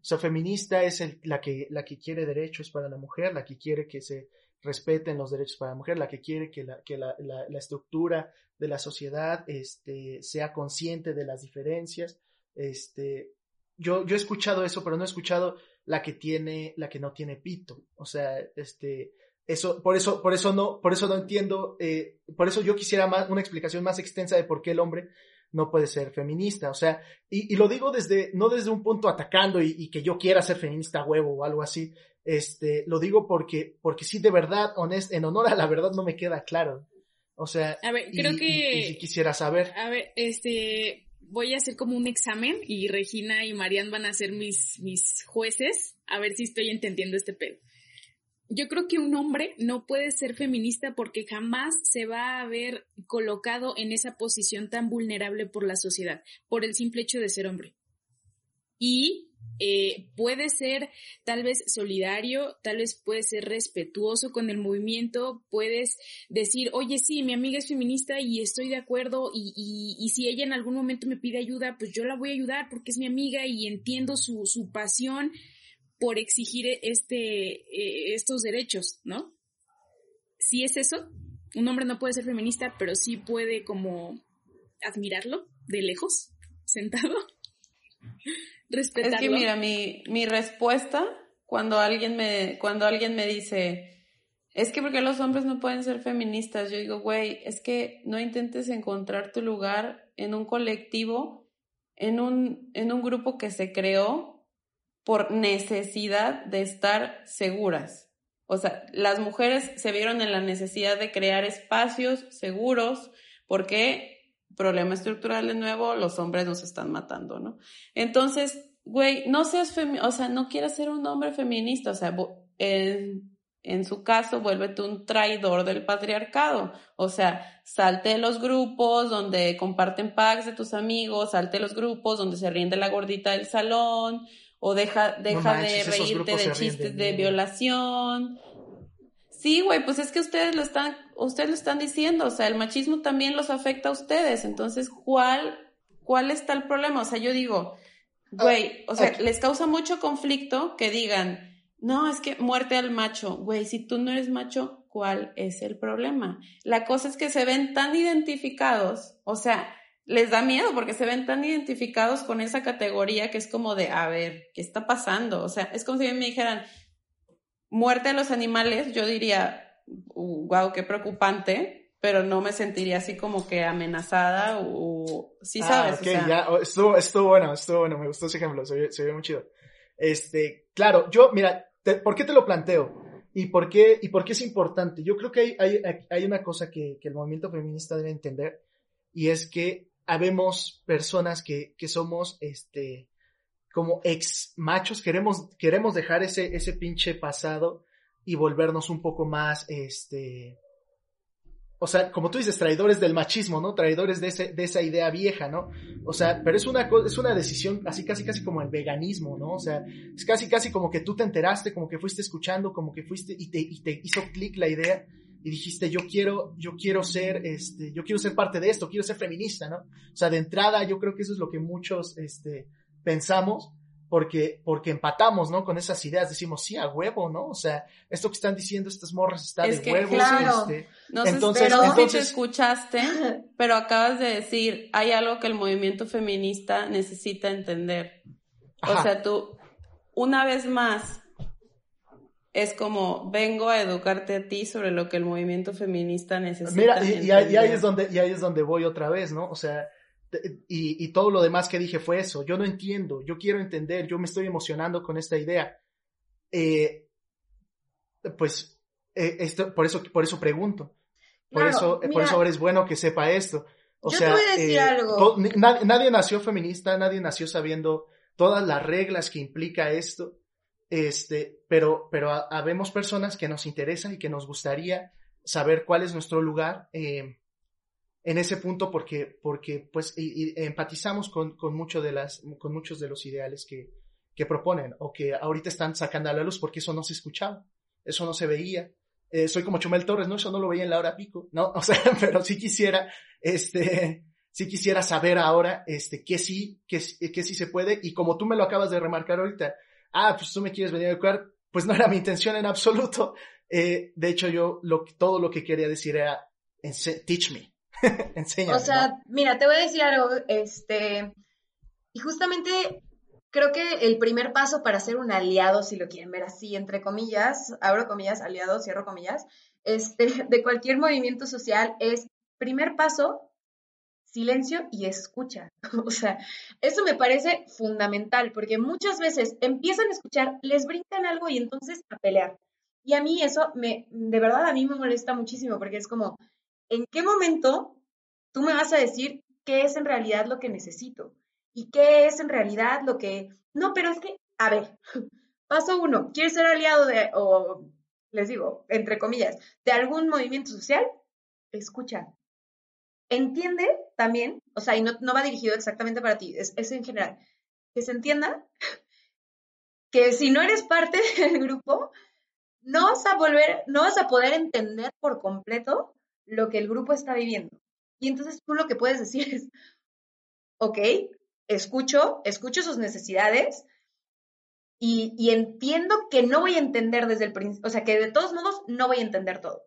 O sea, feminista es el- la que, la que quiere derechos para la mujer, la que quiere que se respeten los derechos para la mujer, la que quiere que la, que la, la- la estructura de la sociedad, este, sea consciente de las diferencias. Este, yo, yo he escuchado eso, pero no he escuchado la que tiene, la que no tiene pito. O sea, este, eso, por eso, por eso no, por eso no entiendo, eh, por eso yo quisiera más, una explicación más extensa de por qué el hombre no puede ser feminista. O sea, y, y lo digo desde, no desde un punto atacando y, y que yo quiera ser feminista huevo o algo así. Este, lo digo porque, porque sí, de verdad, honest, en honor a la verdad no me queda claro. O sea, A ver, creo y- que- quisiera saber. A ver, este, voy a hacer como un examen y Regina y Marian van a ser mis, mis jueces, a ver si estoy entendiendo este pedo. Yo creo que un hombre no puede ser feminista porque jamás se va a ver colocado en esa posición tan vulnerable por la sociedad, por el simple hecho de ser hombre. Y eh, puede ser tal vez solidario, tal vez puede ser respetuoso con el movimiento, puedes decir, oye, sí, mi amiga es feminista y estoy de acuerdo y, y, y si ella en algún momento me pide ayuda, pues yo la voy a ayudar porque es mi amiga y entiendo su, su pasión por exigir este, eh, estos derechos, ¿no? Si es eso, un hombre no puede ser feminista, pero sí puede como admirarlo de lejos, sentado, respetarlo. Es que mira, mi, mi respuesta cuando alguien me, cuando alguien me dice, es que porque los hombres no pueden ser feministas, yo digo, güey, es que no intentes encontrar tu lugar en un colectivo, en un, en un grupo que se creó por necesidad de estar seguras. O sea, las mujeres se vieron en la necesidad de crear espacios seguros porque problema estructural de nuevo, los hombres nos están matando, ¿no? Entonces, güey, no seas femi o sea, no quieras ser un hombre feminista, o sea, en, en su caso, vuélvete un traidor del patriarcado, o sea, salte de los grupos donde comparten packs de tus amigos, salte de los grupos donde se ríen de la gordita del salón, o deja, deja manches, de reírte de chistes de violación. Sí, güey, pues es que ustedes lo están, ustedes lo están diciendo, o sea, el machismo también los afecta a ustedes, entonces, ¿cuál, cuál está el problema? O sea, yo digo, güey, o sea, les causa mucho conflicto que digan, no, es que muerte al macho, güey, si tú no eres macho, ¿cuál es el problema? La cosa es que se ven tan identificados, o sea, les da miedo porque se ven tan identificados con esa categoría que es como de, a ver, ¿qué está pasando? O sea, es como si me dijeran, muerte a los animales, yo diría, wow, qué preocupante, pero no me sentiría así como que amenazada o, sí sabes, Ah, ok, o sea, ya, oh, estuvo, estuvo bueno, estuvo bueno, me gustó ese ejemplo, se ve, se ve muy chido. Este, claro, yo, mira, te- ¿por qué te lo planteo? ¿Y por qué, y por qué es importante? Yo creo que hay, hay, hay una cosa que, que el movimiento feminista debe entender, y es que habemos personas que, que somos, este, como ex machos, queremos, queremos dejar ese, ese pinche pasado y volvernos un poco más, este, o sea, como tú dices, traidores del machismo, ¿no? Traidores de, ese, de esa idea vieja, ¿no? O sea, pero es una, es una decisión así casi casi como el veganismo, ¿no? O sea, es casi casi como que tú te enteraste, como que fuiste escuchando, como que fuiste y te, y te hizo clic la idea y dijiste, yo quiero, yo quiero ser, este, yo quiero ser parte de esto, quiero ser feminista, ¿no? O sea, de entrada yo creo que eso es lo que muchos, este, pensamos, porque, porque empatamos, ¿no? Con esas ideas, decimos, sí, a huevo, ¿no? O sea, esto que están diciendo estas morras está Es de que, huevos, claro. este, No sé, entonces, pero si te entonces, escuchaste, pero acabas de decir, hay algo que el movimiento feminista necesita entender. O sea, tú, una vez más, es como, vengo a educarte a ti sobre lo que el movimiento feminista necesita Mira, y, y ahí, y ahí entender. es donde, y ahí es donde voy otra vez, ¿no? O sea, y, y todo lo demás que dije fue eso. Yo no entiendo, yo quiero entender, yo me estoy emocionando con esta idea. Eh, pues, eh, esto, por eso, por eso pregunto. Por Claro, eso, por mira. eso ahora es bueno que sepa esto. O Yo te sea, voy a decir eh, algo. nadie nació feminista, nadie nació sabiendo todas las reglas que implica esto. Este, pero, pero ha- habemos personas que nos interesan y que nos gustaría saber cuál es nuestro lugar eh, en ese punto porque, porque pues, y- y empatizamos con, con, mucho de las, con muchos de los ideales que, que proponen o que ahorita están sacando a la luz porque eso no se escuchaba, eso no se veía. Eh, soy como Chumel Torres, ¿no? Eso no lo veía en la hora pico, ¿no? O sea, pero sí quisiera, este, sí quisiera saber ahora, este, que sí, que, que sí se puede y como tú me lo acabas de remarcar ahorita, ah, pues tú me quieres venir a educar, pues no era mi intención en absoluto. Eh, de hecho, yo lo, todo lo que quería decir era, teach me, enséñame. O sea, ¿no? mira, te voy a decir algo, este, y justamente creo que el primer paso para ser un aliado, si lo quieren ver así, entre comillas, abro comillas, aliado, cierro comillas, este, de cualquier movimiento social es, primer paso, silencio y escucha. O sea, eso me parece fundamental, porque muchas veces empiezan a escuchar, les brincan algo y entonces a pelear. Y a mí eso me, de verdad a mí me molesta muchísimo, porque es como, ¿en qué momento tú me vas a decir qué es en realidad lo que necesito? ¿Y qué es en realidad lo que... No, pero es que, a ver, paso uno, ¿quieres ser aliado de, o les digo, entre comillas, de algún movimiento social? Escucha. Entiende también, o sea, y no, no va dirigido exactamente para ti, es, es en general, que se entienda que si no eres parte del grupo, no vas a volver, no vas a poder entender por completo lo que el grupo está viviendo. Y entonces tú lo que puedes decir es, ok, escucho, escucho sus necesidades y, y entiendo que no voy a entender desde el principio, o sea, que de todos modos no voy a entender todo.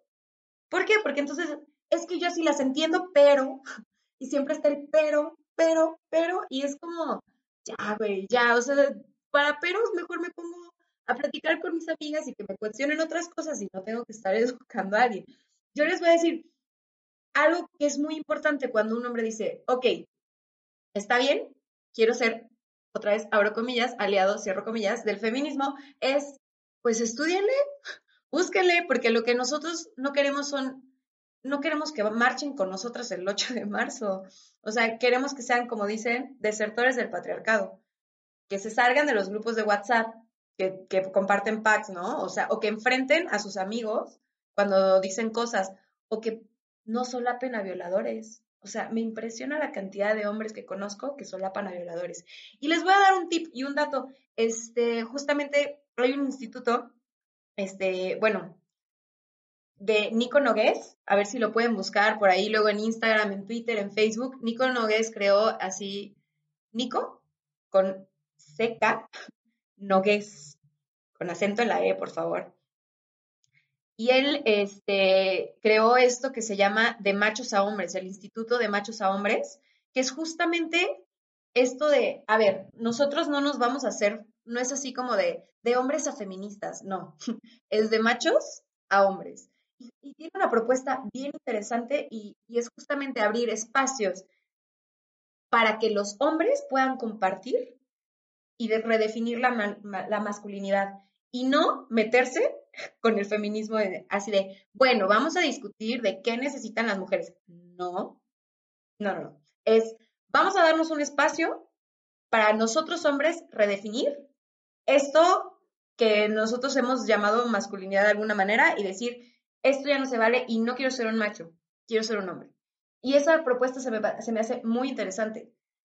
¿Por qué? Porque entonces es que yo sí las entiendo, pero, y siempre está el pero, pero, pero, y es como, ya, güey, ya, o sea, para peros mejor me pongo a platicar con mis amigas y que me cuestionen otras cosas y no tengo que estar educando a alguien. Yo les voy a decir algo que es muy importante cuando un hombre dice, ok, está bien, quiero ser, otra vez abro comillas, aliado, cierro comillas, del feminismo, es, pues estudienle, búsquenle, porque lo que nosotros no queremos son, no queremos que marchen con nosotras el 8 de marzo. O sea, queremos que sean, como dicen, desertores del patriarcado, que se salgan de los grupos de WhatsApp, que, que comparten packs, ¿no? O sea, o que enfrenten a sus amigos cuando dicen cosas, o que no solapen a violadores. O sea, me impresiona la cantidad de hombres que conozco que solapan a violadores. Y les voy a dar un tip y un dato. Este, justamente hay un instituto, este, bueno, de Nico Nogués, a ver si lo pueden buscar por ahí, luego en Instagram, en Twitter, en Facebook. Nico Nogués creó así, Nico, con CK, Nogués, con acento en la E, por favor. Y él este, creó esto que se llama de machos a hombres, el Instituto de Machos a Hombres, que es justamente esto de, a ver, nosotros no nos vamos a hacer, no es así como de, de hombres a feministas, no, es de machos a hombres. Y, tiene una propuesta bien interesante y, y es justamente abrir espacios para que los hombres puedan compartir y de redefinir la, la masculinidad y no meterse con el feminismo de- así de, bueno, vamos a discutir de qué necesitan las mujeres. No, no, no, no. Es, vamos a darnos un espacio para nosotros hombres redefinir esto que nosotros hemos llamado masculinidad de alguna manera y decir, esto ya no se vale y no quiero ser un macho, quiero ser un hombre. Y esa propuesta se me, se me hace muy interesante.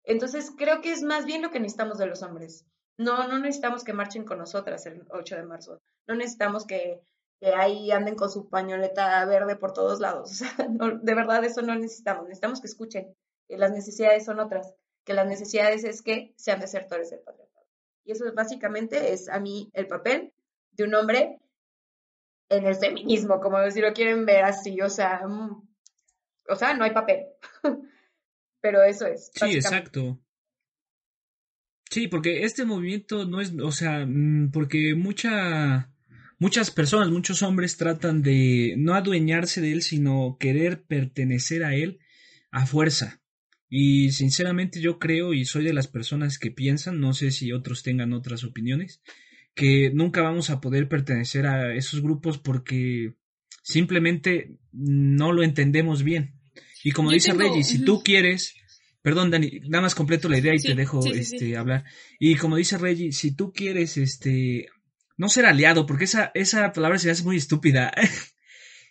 Entonces, creo que es más bien lo que necesitamos de los hombres. No, no necesitamos que marchen con nosotras el 8 de marzo. No necesitamos que, que ahí anden con su pañoleta verde por todos lados. O sea, de verdad eso no necesitamos. Necesitamos que escuchen que las necesidades son otras, que las necesidades es que sean desertores del patriarcado. Y eso básicamente es a mí el papel de un hombre en el feminismo, como si lo quieren ver así, o sea, mm, o sea, no hay papel. Pero eso es. Sí, exacto. Sí, porque este movimiento no es, o sea, mm, porque mucha, muchas personas, muchos hombres tratan de no adueñarse de él, sino querer pertenecer a él a fuerza. Y sinceramente yo creo y soy de las personas que piensan, no sé si otros tengan otras opiniones, que nunca vamos a poder pertenecer a esos grupos porque simplemente no lo entendemos bien. Y como dice Reggie, si tú quieres, perdón Dani, nada más completo la idea y te dejo este hablar. Y como dice Reggie, si tú quieres este no ser aliado, porque esa, esa palabra se hace muy estúpida.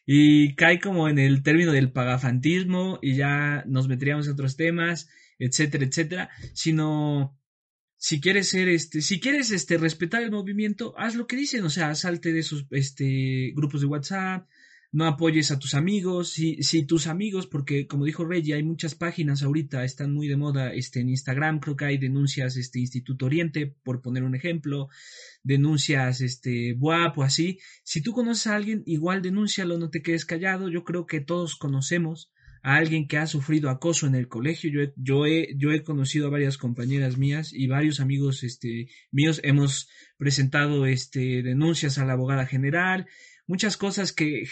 y cae como en el término del pagafantismo y ya nos meteríamos en otros temas, etcétera, etcétera, sino si quieres ser este, si quieres este respetar el movimiento, haz lo que dicen, o sea, salte de esos este grupos de WhatsApp, no apoyes a tus amigos, si, si tus amigos, porque como dijo Reggie, hay muchas páginas ahorita, están muy de moda, este, en Instagram creo que hay denuncias, este, Instituto Oriente, por poner un ejemplo, denuncias, este, WAP o así, si tú conoces a alguien, igual denúncialo, no te quedes callado, yo creo que todos conocemos a alguien que ha sufrido acoso en el colegio. Yo he, yo he, yo he conocido a varias compañeras mías y varios amigos este, míos. Hemos presentado este, denuncias a la abogada general, muchas cosas que,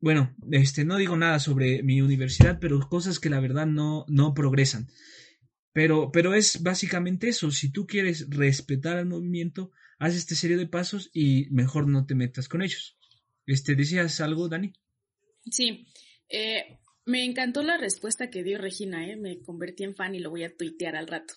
bueno, este, no digo nada sobre mi universidad, pero cosas que la verdad no, no progresan. Pero, pero es básicamente eso. Si tú quieres respetar al movimiento, haz este serie de pasos y mejor no te metas con ellos. Este, ¿Decías algo, Dani? Sí. Eh, me encantó la respuesta que dio Regina, ¿eh? me convertí en fan y lo voy a tuitear al rato.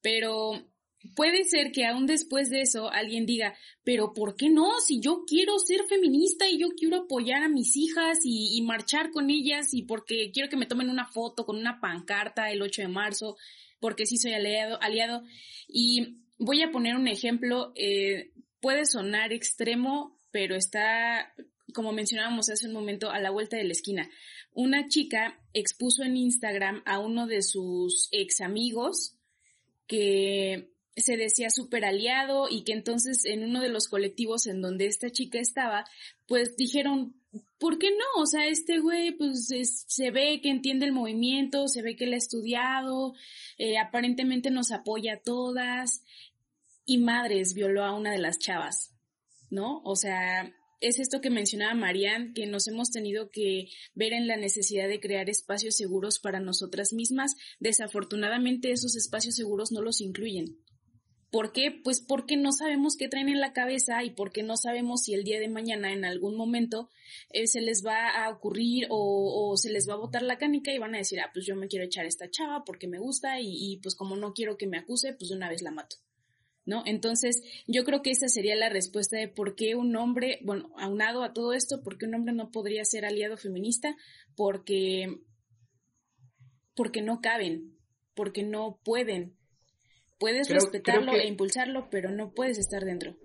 Pero puede ser que aún después de eso alguien diga, pero ¿por qué no? Si yo quiero ser feminista y yo quiero apoyar a mis hijas y, marchar con ellas y porque quiero que me tomen una foto con una pancarta el 8 de marzo, porque sí soy aliado, aliado. Y voy a poner un ejemplo, eh, puede sonar extremo, pero está, como mencionábamos hace un momento, a la vuelta de la esquina una chica expuso en Instagram a uno de sus ex amigos que se decía súper aliado y que entonces en uno de los colectivos en donde esta chica estaba, pues dijeron, ¿por qué no? O sea, este güey pues se ve que entiende el movimiento, se ve que él ha estudiado, eh, aparentemente nos apoya a todas y madres violó a una de las chavas, ¿no? O sea, es esto que mencionaba Marianne, que nos hemos tenido que ver en la necesidad de crear espacios seguros para nosotras mismas. Desafortunadamente esos espacios seguros no los incluyen. ¿Por qué? Pues porque no sabemos qué traen en la cabeza y porque no sabemos si el día de mañana en algún momento eh, se les va a ocurrir o, se les va a botar la canica y van a decir, ah, pues yo me quiero echar esta chava porque me gusta y, y pues como no quiero que me acuse, pues de una vez la mato. ¿No? Entonces, yo creo que esa sería la respuesta de por qué un hombre, bueno, aunado a todo esto, por qué un hombre no podría ser aliado feminista, porque, porque no caben, porque no pueden. Puedes respetarlo e impulsarlo, pero no puedes estar dentro.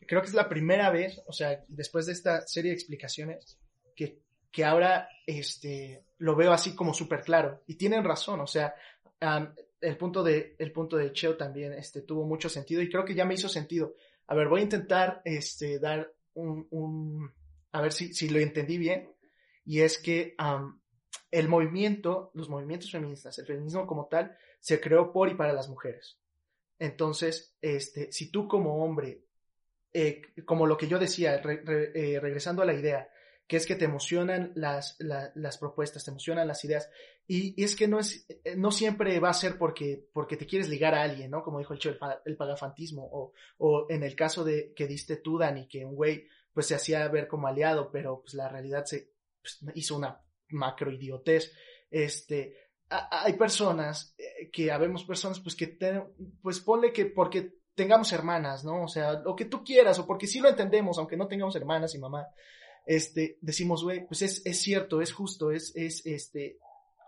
Creo que es la primera vez, o sea, después de esta serie de explicaciones, que, que ahora este, lo veo así como súper claro. Y tienen razón, o sea, el punto de, el punto de Cheo también este, tuvo mucho sentido y creo que ya me hizo sentido. A ver, voy a intentar este, dar un, un a ver si, si, lo entendí bien, y es que el movimiento, los movimientos feministas, el feminismo como tal, se creó por y para las mujeres. Entonces, este, si tú como hombre, eh, como lo que yo decía, eh, regresando a la idea, que es que te emocionan las, las propuestas, te emocionan las ideas. Y, es que no, es, eh, no siempre va a ser porque, porque te quieres ligar a alguien, ¿no? Como dijo el, el, pagafantismo. O, o en el caso de que diste tú, Dani, que un güey pues se hacía ver como aliado, pero pues la realidad se pues, hizo una macro idiotez. Este, hay personas eh, que habemos personas pues que pues ponle que porque tengamos hermanas, ¿no? O sea, lo que tú quieras, o porque sí lo entendemos, aunque no tengamos hermanas y mamá, este, decimos, güey, pues es, es cierto, es justo, es, es, este,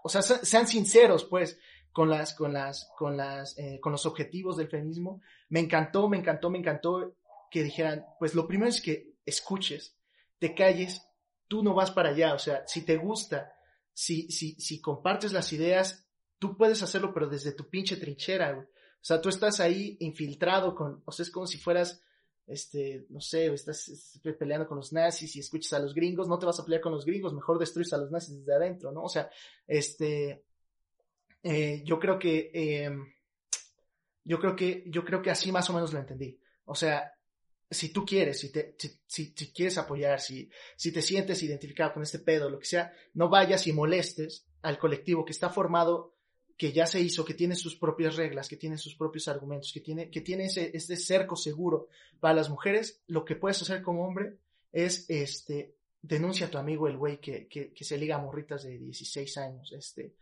o sea, sean sinceros, pues, con las, con las, con las, eh, con los objetivos del feminismo. Me encantó, me encantó, me encantó que dijeran, pues lo primero es que escuches, te calles, tú no vas para allá. O sea, si te gusta, si, si, si compartes las ideas, tú puedes hacerlo, pero desde tu pinche trinchera, güey. O sea, tú estás ahí infiltrado con, o sea, es como si fueras, este, no sé, estás peleando con los nazis y escuchas a los gringos, no te vas a pelear con los gringos, mejor destruyes a los nazis desde adentro, ¿no? O sea, este, eh, yo creo que, eh, yo creo que, yo creo que así más o menos lo entendí. O sea, si tú quieres, si, te, si, quieres apoyar, si, si te sientes identificado con este pedo, lo que sea, no vayas y molestes al colectivo que está formado, que ya se hizo, que tiene sus propias reglas, que tiene sus propios argumentos, que tiene, que tiene ese, este cerco seguro para las mujeres. Lo que puedes hacer como hombre es, este, denuncia a tu amigo el güey que, que, que se liga a morritas de 16 años, este,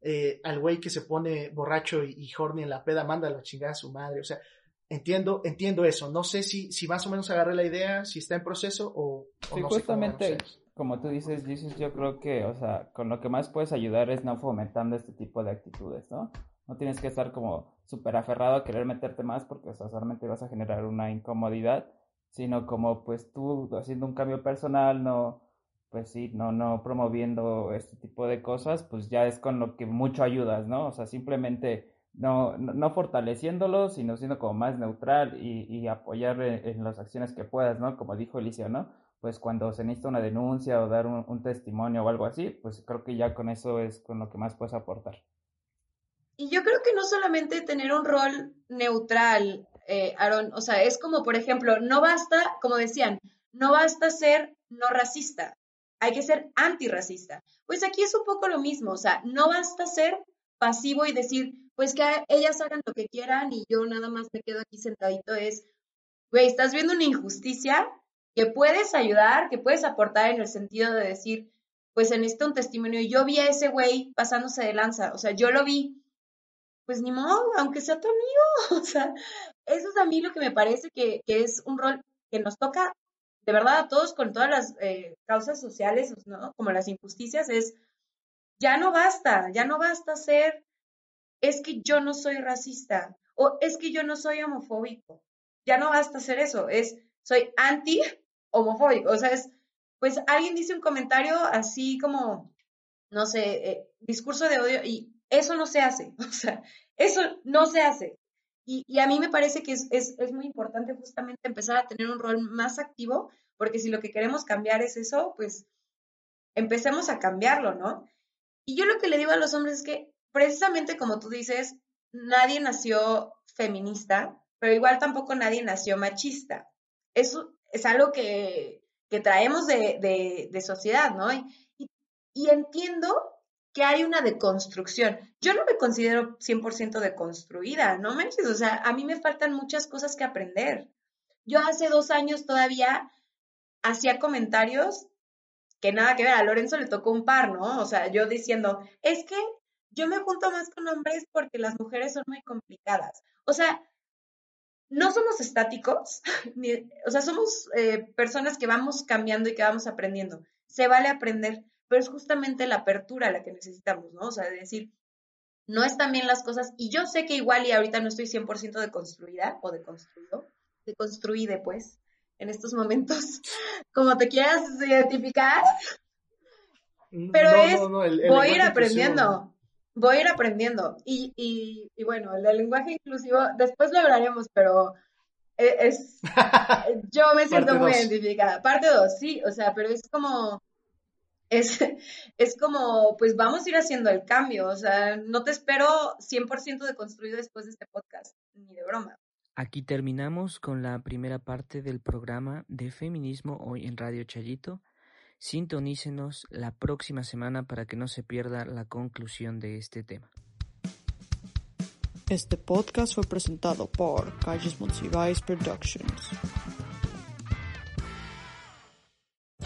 eh, al güey que se pone borracho y, y horny en la peda, manda la chingada a su madre. O sea, entiendo, entiendo eso. No sé si, si más o menos agarré la idea, si está en proceso o, o sí, no justamente, sé como tú dices, Jesus, yo creo que, o sea, con lo que más puedes ayudar es no fomentando este tipo de actitudes, ¿no? No tienes que estar como súper aferrado a querer meterte más porque, o sea, solamente vas a generar una incomodidad, sino como, pues, tú haciendo un cambio personal, no, pues sí, no, no promoviendo este tipo de cosas, pues ya es con lo que mucho ayudas, ¿no? O sea, simplemente no, no fortaleciéndolo, sino siendo como más neutral y, y apoyar en, las acciones que puedas, ¿no? Como dijo Alicia, ¿no? Pues cuando se necesita una denuncia o dar un, testimonio o algo así, pues creo que ya con eso es con lo que más puedes aportar. Y yo creo que no solamente tener un rol neutral, eh, Aaron, o sea, es como, por ejemplo, no basta, como decían, no basta ser no racista hay que ser antirracista. Pues aquí es un poco lo mismo, o sea, no basta ser pasivo y decir, pues que ellas hagan lo que quieran y yo nada más me quedo aquí sentadito, es, güey, estás viendo una injusticia que puedes ayudar, que puedes aportar en el sentido de decir, pues en este un testimonio, yo vi a ese güey pasándose de lanza, o sea, yo lo vi, pues ni modo, aunque sea tu amigo, o sea, eso es a mí lo que me parece que, que es un rol que nos toca de verdad a todos con todas las eh, causas sociales, ¿no? Como las injusticias, es, ya no basta, ya no basta ser, es que yo no soy racista o es que yo no soy homofóbico. Ya no basta ser eso, es, soy anti homofóbico. O sea, es, pues alguien dice un comentario así como, no sé, eh, discurso de odio y eso no se hace. O sea, eso no se hace. Y, y, a mí me parece que es, es, es, muy importante justamente empezar a tener un rol más activo, porque si lo que queremos cambiar es eso, pues empecemos a cambiarlo, ¿no? Y yo lo que le digo a los hombres es que precisamente como tú dices, nadie nació feminista, pero igual tampoco nadie nació machista. Eso es algo que, que traemos de, de, sociedad, ¿no? Y, y, y entiendo que hay una deconstrucción. Yo no me considero 100% deconstruida, ¿no manches? O sea, a mí me faltan muchas cosas que aprender. Yo hace dos años todavía hacía comentarios que nada que ver, a Lorenzo le tocó un par, ¿no? O sea, yo diciendo, es que yo me junto más con hombres porque las mujeres son muy complicadas. O sea, no somos estáticos, ni, o sea, somos eh, personas que vamos cambiando y que vamos aprendiendo. Se vale aprender, pero es justamente la apertura la que necesitamos, ¿no? O sea, de decir, no están bien las cosas, y yo sé que igual y ahorita no estoy 100% deconstruida o deconstruido, deconstruide, pues, en estos momentos, como te quieras identificar, pero no, es, no, no, el, el voy a ir aprendiendo, voy a ir aprendiendo, y, y, y bueno, el del lenguaje inclusivo, después lo hablaremos, pero es, yo me siento muy dos. identificada. Parte 2, sí, o sea, pero es como es, es como, pues vamos a ir haciendo el cambio, o sea, no te espero 100% de construido después de este podcast, ni de broma. Aquí terminamos con la primera parte del programa de feminismo hoy en Radio Chayito. Sintonícenos la próxima semana para que no se pierda la conclusión de este tema. Este podcast fue presentado por Calles Monsiváis Productions.